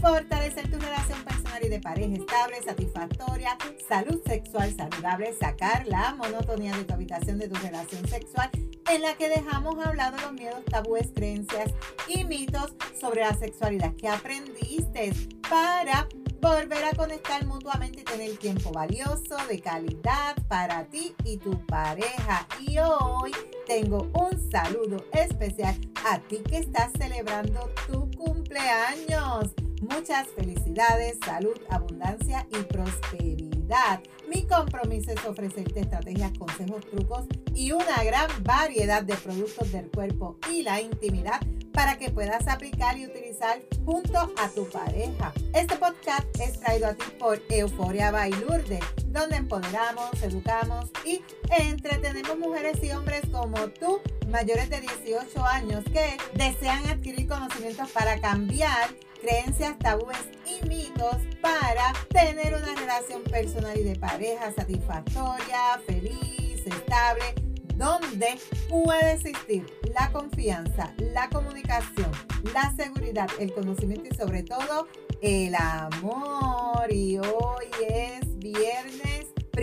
fortalecer tu relación personal y de pareja estable, satisfactoria, salud sexual saludable, sacar la monotonía de tu habitación de tu relación sexual en la que dejamos hablado los miedos, tabúes, creencias y mitos sobre la sexualidad que aprendiste para volver a conectar mutuamente y tener tiempo valioso, de calidad para ti y tu pareja. Y hoy tengo un saludo especial a ti que estás celebrando tu cumpleaños. Muchas felicidades, salud, abundancia y prosperidad. Mi compromiso es ofrecerte estrategias, consejos, trucos y una gran variedad de productos del cuerpo y la intimidad para que puedas aplicar y utilizar junto a tu pareja. Este podcast es traído a ti por Euforia Bailurde, donde empoderamos, educamos y entretenemos mujeres y hombres como tú, mayores de 18 años, que desean adquirir conocimientos para cambiar creencias, tabúes y mitos para tener una relación personal y de pareja satisfactoria, feliz, estable, donde puede existir la confianza, la comunicación, la seguridad, el conocimiento y sobre todo el amor. Y hoy es viernes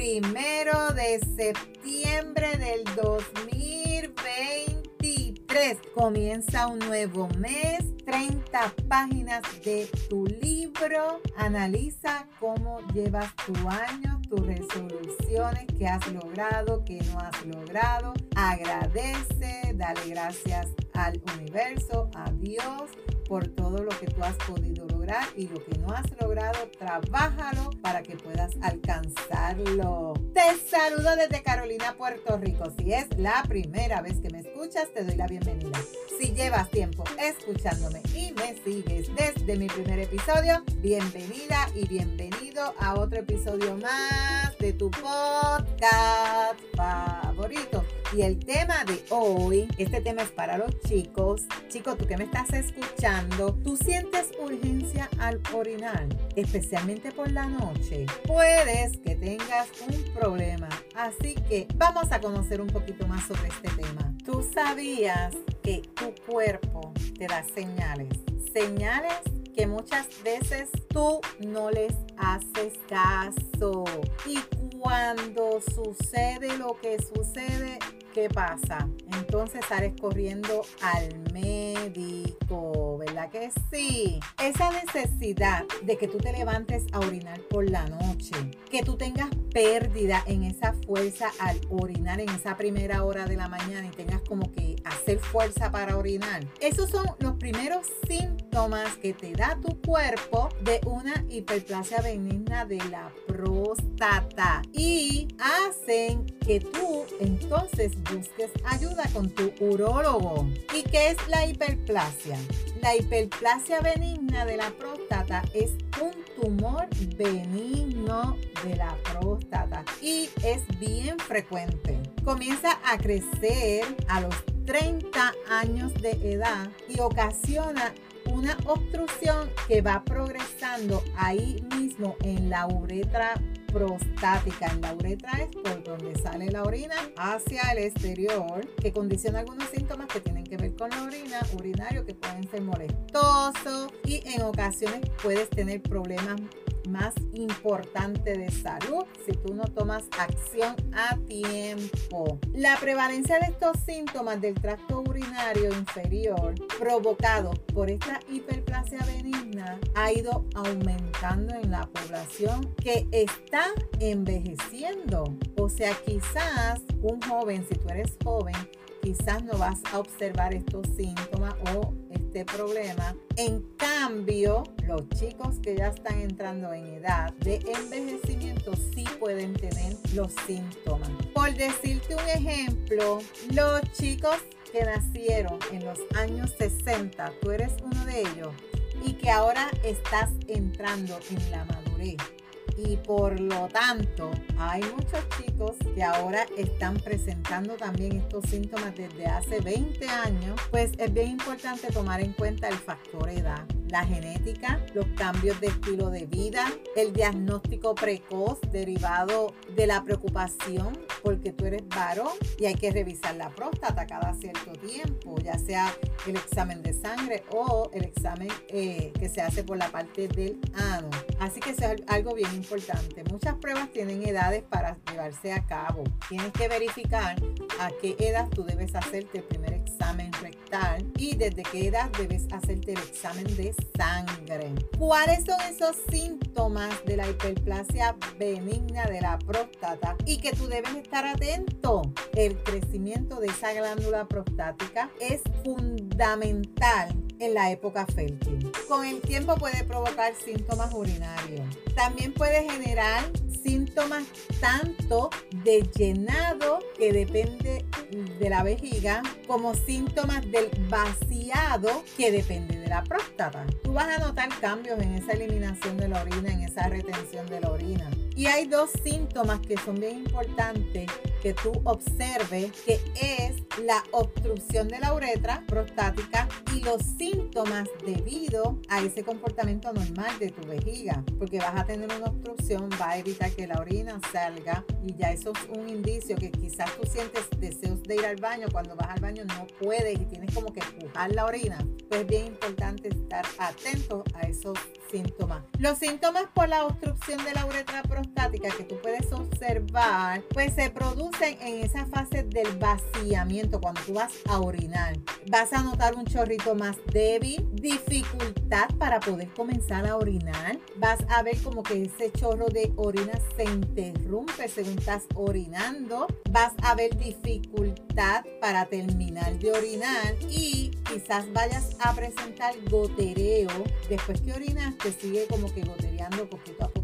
primero de septiembre del 2023. Comienza un nuevo mes 30 páginas de tu libro. Analiza cómo llevas tu año, tus resoluciones, qué has logrado, qué no has logrado. Agradece, dale gracias al universo, a Dios por todo lo que tú has podido lograr y lo que no has logrado, trabájalo para que puedas alcanzarlo. Te saludo desde Carolina, Puerto Rico. Si es la primera vez que me escuchas, te doy la bienvenida. Si llevas tiempo escuchándome y me sigues desde mi primer episodio, bienvenida y bienvenido a otro episodio más de tu podcast favorito. Y el tema de hoy, este tema es para los chicos. Chicos, tú que me estás escuchando, tú sientes urgencia al orinar, especialmente por la noche. Puedes que tengas un problema. Así que vamos a conocer un poquito más sobre este tema. ¿Tú sabías que tu cuerpo te da señales? Señales que muchas veces tú no les haces caso. Y cuando sucede lo que sucede, ¿qué pasa? Entonces sales corriendo al médico, ¿verdad que sí? Esa necesidad de que tú te levantes a orinar por la noche, que tú tengas pérdida en esa fuerza al orinar en esa primera hora de la mañana y tengas como que hacer fuerza para orinar. Esos son los primeros síntomas que te da tu cuerpo de una hiperplasia benigna de la próstata y hacen que tú entonces busques ayuda con tu urólogo. ¿Y qué es la hiperplasia? La hiperplasia benigna de la próstata es un tumor benigno de la próstata y es bien frecuente. Comienza a crecer a los 30 años de edad y ocasiona una obstrucción que va progresando ahí mismo en la uretra prostática. En la uretra es por donde sale la orina hacia el exterior, que condiciona algunos síntomas que tienen que ver con la orina, urinario, que pueden ser molestosos y en ocasiones puedes tener problemas más importante de salud si tú no tomas acción a tiempo. La prevalencia de estos síntomas del tracto urinario inferior provocado por esta hiperplasia benigna ha ido aumentando en la población que está envejeciendo. O sea, quizás un joven, si tú eres joven, quizás no vas a observar estos síntomas o este problema. En cambio, los chicos que ya están entrando en edad de envejecimiento sí pueden tener los síntomas. Por decirte un ejemplo, los chicos que nacieron en los años 60, tú eres uno de ellos, y que ahora estás entrando en la madurez y por lo tanto hay muchos chicos que ahora están presentando también estos síntomas desde hace 20 años, pues es bien importante tomar en cuenta el factor edad la genética, los cambios de estilo de vida, el diagnóstico precoz derivado de la preocupación porque tú eres varón y hay que revisar la próstata cada cierto tiempo, ya sea el examen de sangre o el examen eh, que se hace por la parte del ano. Así que eso es algo bien importante. Muchas pruebas tienen edades para llevarse a cabo. Tienes que verificar a qué edad tú debes hacerte el primer examen rectal y desde qué edad debes hacerte el examen de sangre. ¿Cuáles son esos síntomas de la hiperplasia benigna de la próstata y que tú debes estar atento? El crecimiento de esa glándula prostática es fundamental en la época fértil. Con el tiempo puede provocar síntomas urinarios. También puede generar síntomas tanto de llenado que depende de la vejiga como síntomas del vaciado que depende de la próstata. Tú vas a notar cambios en esa eliminación de la orina, en esa retención de la orina. Y hay dos síntomas que son bien importantes que tú observes, que es la obstrucción de la uretra prostática y los síntomas debido a ese comportamiento normal de tu vejiga, porque vas a tener una obstrucción, va a evitar que la orina salga y ya eso es un indicio que quizás tú sientes deseos de ir al baño, cuando vas al baño no puedes y tienes como que empujar la orina, pues es bien importante estar atento a esos síntomas. Los síntomas por la obstrucción de la uretra prostática que tú puedes observar, pues se producen en esa fase del vaciamiento, cuando tú vas a orinar. Vas a notar un chorrito más débil, dificultad para poder comenzar a orinar. Vas a ver como que ese chorro de orina se interrumpe según estás orinando. Vas a ver dificultad para terminar de orinar y quizás vayas a presentar gotereo después que orinas te sigue como que gotereando poquito a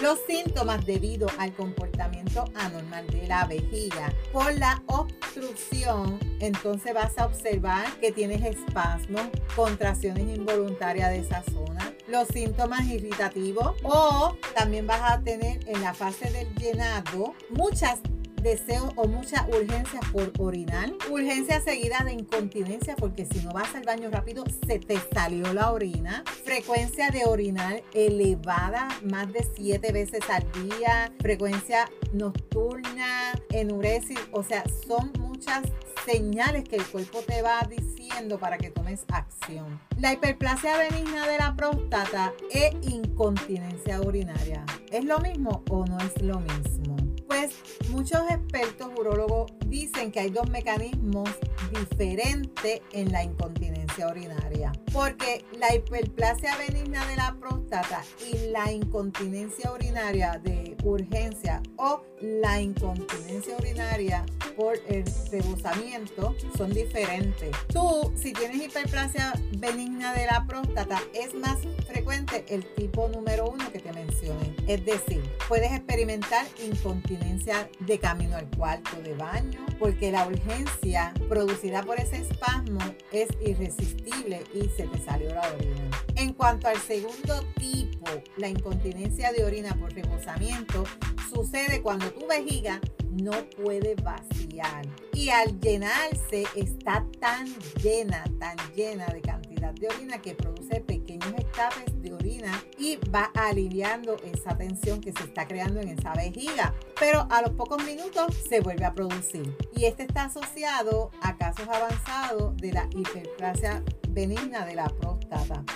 Los síntomas debido al comportamiento anormal de la vejiga. Por la obstrucción, entonces vas a observar que tienes espasmos, contracciones involuntarias de esa zona, los síntomas irritativos o también vas a tener en la fase del llenado muchas deseo o mucha urgencia por orinar, urgencia seguida de incontinencia porque si no vas al baño rápido se te salió la orina, frecuencia de orinar elevada más de siete veces al día, frecuencia nocturna, enuresis, o sea, son muchas señales que el cuerpo te va diciendo para que tomes acción. La hiperplasia benigna de la próstata e incontinencia urinaria. ¿Es lo mismo o no es lo mismo? Muchos expertos urólogos dicen que hay dos mecanismos diferentes en la incontinencia urinaria. Porque la hiperplasia benigna de la próstata y la incontinencia urinaria de urgencia o la incontinencia urinaria por el rebosamiento son diferentes. Tú, si tienes hiperplasia benigna de la próstata, es más frecuente el tipo número uno que te mencioné. Es decir, puedes experimentar incontinencia de camino al cuarto de baño, porque la urgencia producida por ese espasmo es irresistible y se te salió la orina. En cuanto al segundo tipo, la incontinencia de orina por rebosamiento, sucede cuando tu vejiga no puede vaciar. Y al llenarse está tan llena, tan llena de cantidad de orina que produce pequeños escapes de orina y va aliviando esa tensión que se está creando en esa vejiga. Pero a los pocos minutos se vuelve a producir. Y este está asociado a casos avanzados de la hiperplasia benigna de la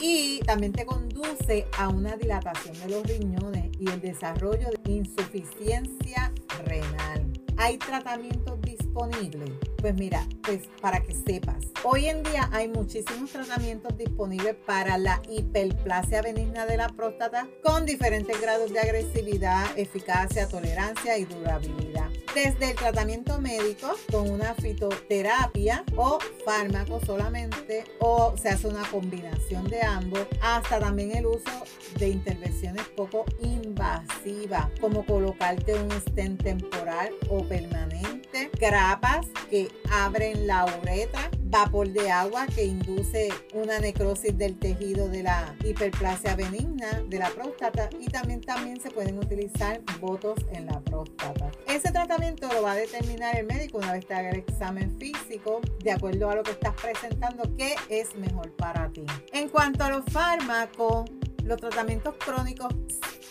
Y también te conduce a una dilatación de los riñones y el desarrollo de insuficiencia renal. ¿Hay tratamientos disponibles? Pues mira, pues para que sepas, hoy en día hay muchísimos tratamientos disponibles para la hiperplasia benigna de la próstata con diferentes grados de agresividad, eficacia, tolerancia y durabilidad. Desde el tratamiento médico con una fitoterapia o fármaco solamente o se hace una combinación de ambos hasta también el uso de intervenciones poco invasivas como colocarte un stent temporal o permanente, grapas que abren la uretra vapor de agua que induce una necrosis del tejido de la hiperplasia benigna de la próstata y también, también se pueden utilizar votos en la próstata. Ese tratamiento lo va a determinar el médico una vez te haga el examen físico de acuerdo a lo que estás presentando, qué es mejor para ti. En cuanto a los fármacos, los tratamientos crónicos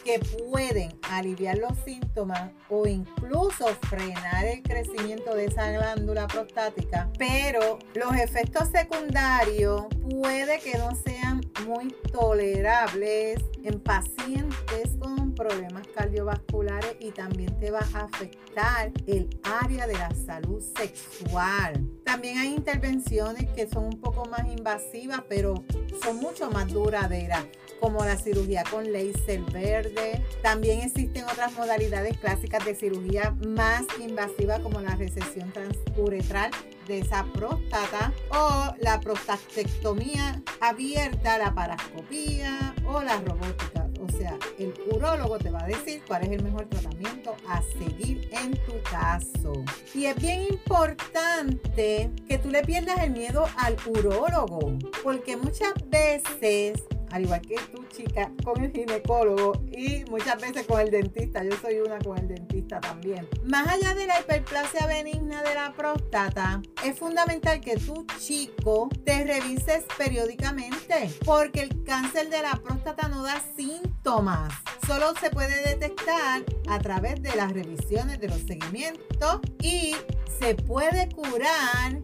que pueden aliviar los síntomas o incluso frenar el crecimiento de esa glándula prostática, pero los efectos secundarios puede que no sean muy tolerables en pacientes con problemas cardiovasculares y también te va a afectar el área de la salud sexual. También hay intervenciones que son un poco más invasivas, pero son mucho más duraderas como la cirugía con laser verde. También existen otras modalidades clásicas de cirugía más invasiva como la recesión transuretral de esa próstata o la prostatectomía abierta, la parascopía o la robótica. O sea, el urólogo te va a decir cuál es el mejor tratamiento a seguir en tu caso. Y es bien importante que tú le pierdas el miedo al urólogo, porque muchas veces al igual que tu chica, con el ginecólogo y muchas veces con el dentista. Yo soy una con el dentista también. Más allá de la hiperplasia benigna de la próstata, es fundamental que tu chico te revises periódicamente porque el cáncer de la próstata no da síntomas. Solo se puede detectar a través de las revisiones de los seguimientos y se puede curar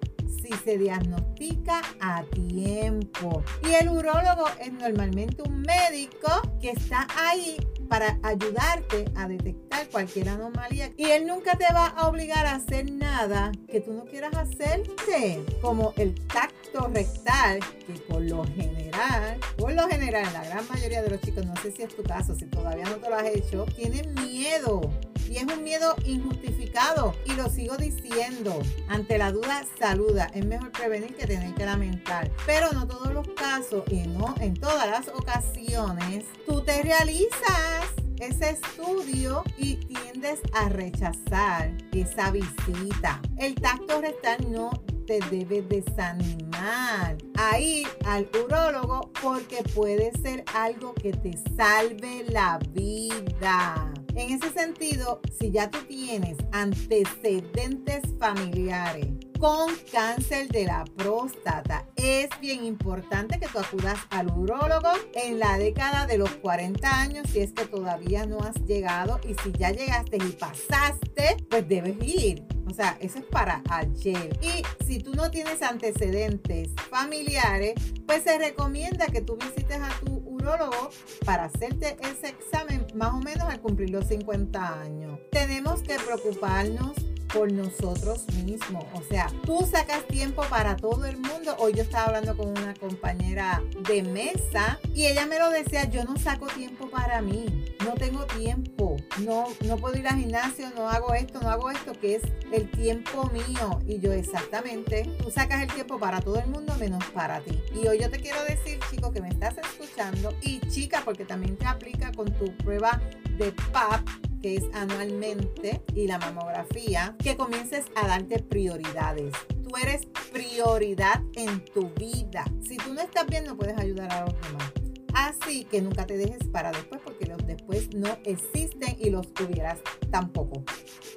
si se diagnostica a tiempo. Y el urólogo es normalmente un médico que está ahí para ayudarte a detectar cualquier anomalía. Y él nunca te va a obligar a hacer nada que tú no quieras hacerte, como el tacto rectal, que por lo general, por lo general, la gran mayoría de los chicos, no sé si es tu caso, si todavía no te lo has hecho, tienen miedo y es un miedo injustificado. Lo sigo diciendo. Ante la duda, saluda. Es mejor prevenir que tener que lamentar. Pero no todos los casos y no en todas las ocasiones, tú te realizas ese estudio y tiendes a rechazar esa visita. El tacto rectal no te debe desanimar a ir al urólogo porque puede ser algo que te salve la vida. En ese sentido, si ya tú tienes antecedentes familiares con cáncer de la próstata, es bien importante que tú acudas al urólogo en la década de los 40 años si es que todavía no has llegado y si ya llegaste y pasaste, pues debes ir. O sea, eso es para ayer. Y si tú no tienes antecedentes familiares, pues se recomienda que tú visites a tu urólogo para hacerte ese examen más o menos al cumplir los 50 años. Tenemos que preocuparnos por nosotros mismos. O sea, tú sacas tiempo para todo el mundo. Hoy yo estaba hablando con una compañera de mesa y ella me lo decía, yo no saco tiempo para mí. No tengo tiempo. No, no puedo ir al gimnasio, no hago esto, no hago esto, que es el tiempo mío. Y yo exactamente, tú sacas el tiempo para todo el mundo menos para ti. Y hoy yo te quiero decir, chico, que me estás escuchando y chica, porque también te aplica con tu prueba de PAP que es anualmente, y la mamografía, que comiences a darte prioridades. Tú eres prioridad en tu vida. Si tú no estás bien, no puedes ayudar a los demás. Así que nunca te dejes para después porque los después no existen y los tuvieras tampoco.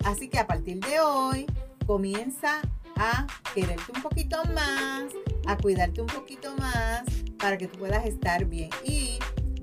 Así que a partir de hoy comienza a quererte un poquito más, a cuidarte un poquito más para que tú puedas estar bien. Y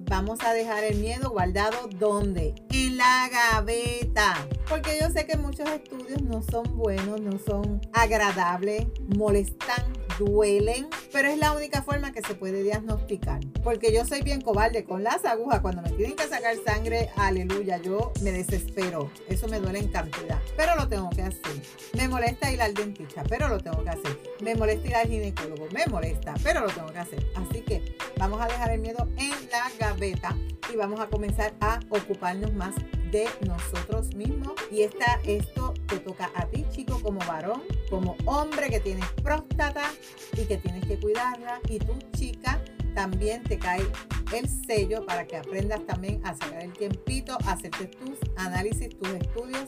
vamos a dejar el miedo guardado ¿dónde? En la gaveta. Porque yo sé que muchos estudios no son buenos, no son agradables, molestan duelen, pero es la única forma que se puede diagnosticar. Porque yo soy bien cobarde con las agujas, cuando me tienen que sacar sangre, aleluya, yo me desespero. Eso me duele en cantidad, pero lo tengo que hacer. Me molesta ir al dentista, pero lo tengo que hacer. Me molesta ir al ginecólogo, me molesta, pero lo tengo que hacer. Así que vamos a dejar el miedo en la gaveta y vamos a comenzar a ocuparnos más de nosotros mismos. Y esta, esto te toca a ti, chico, como varón, como hombre que tienes próstata y que tienes que cuidarla. Y tú, chica, también te cae el sello para que aprendas también a sacar el tiempito, a hacerte tus análisis, tus estudios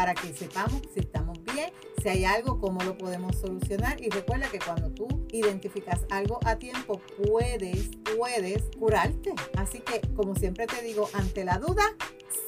para que sepamos si estamos bien, si hay algo, cómo lo podemos solucionar. Y recuerda que cuando tú identificas algo a tiempo, puedes, puedes curarte. Así que, como siempre te digo, ante la duda,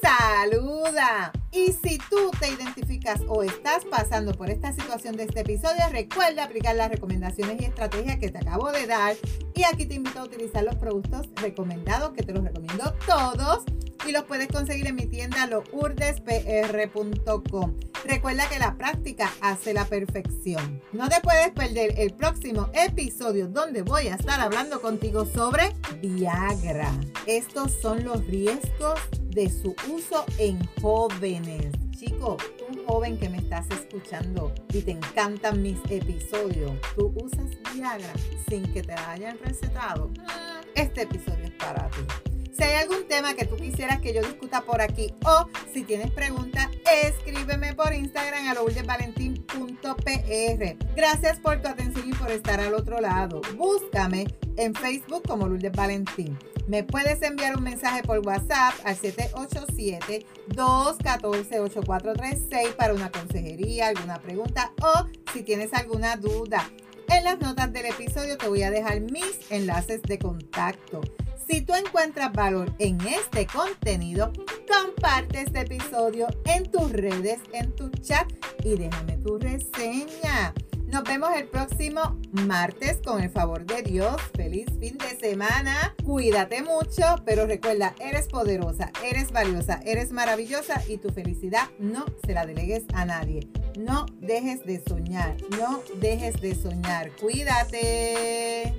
saluda. Y si tú te identificas o estás pasando por esta situación de este episodio, recuerda aplicar las recomendaciones y estrategias que te acabo de dar. Y aquí te invito a utilizar los productos recomendados, que te los recomiendo todos. Y los puedes conseguir en mi tienda lourdespr.com. Recuerda que la práctica hace la perfección. No te puedes perder el próximo episodio donde voy a estar hablando contigo sobre Viagra. Estos son los riesgos de su uso en jóvenes. Chico, un joven que me estás escuchando y te encantan mis episodios, tú usas Viagra sin que te hayan recetado. Este episodio es para ti. Si hay algún tema que tú quisieras que yo discuta por aquí o si tienes preguntas, escríbeme por Instagram a lourdesvalentín.pr. Gracias por tu atención y por estar al otro lado. Búscame en Facebook como Lourdes Valentín. Me puedes enviar un mensaje por WhatsApp al 787-214-8436 para una consejería, alguna pregunta o si tienes alguna duda. En las notas del episodio te voy a dejar mis enlaces de contacto. Si tú encuentras valor en este contenido, comparte este episodio en tus redes, en tu chat y déjame tu reseña. Nos vemos el próximo martes con el favor de Dios. Feliz fin de semana. Cuídate mucho, pero recuerda, eres poderosa, eres valiosa, eres maravillosa y tu felicidad no se la delegues a nadie. No dejes de soñar, no dejes de soñar. Cuídate.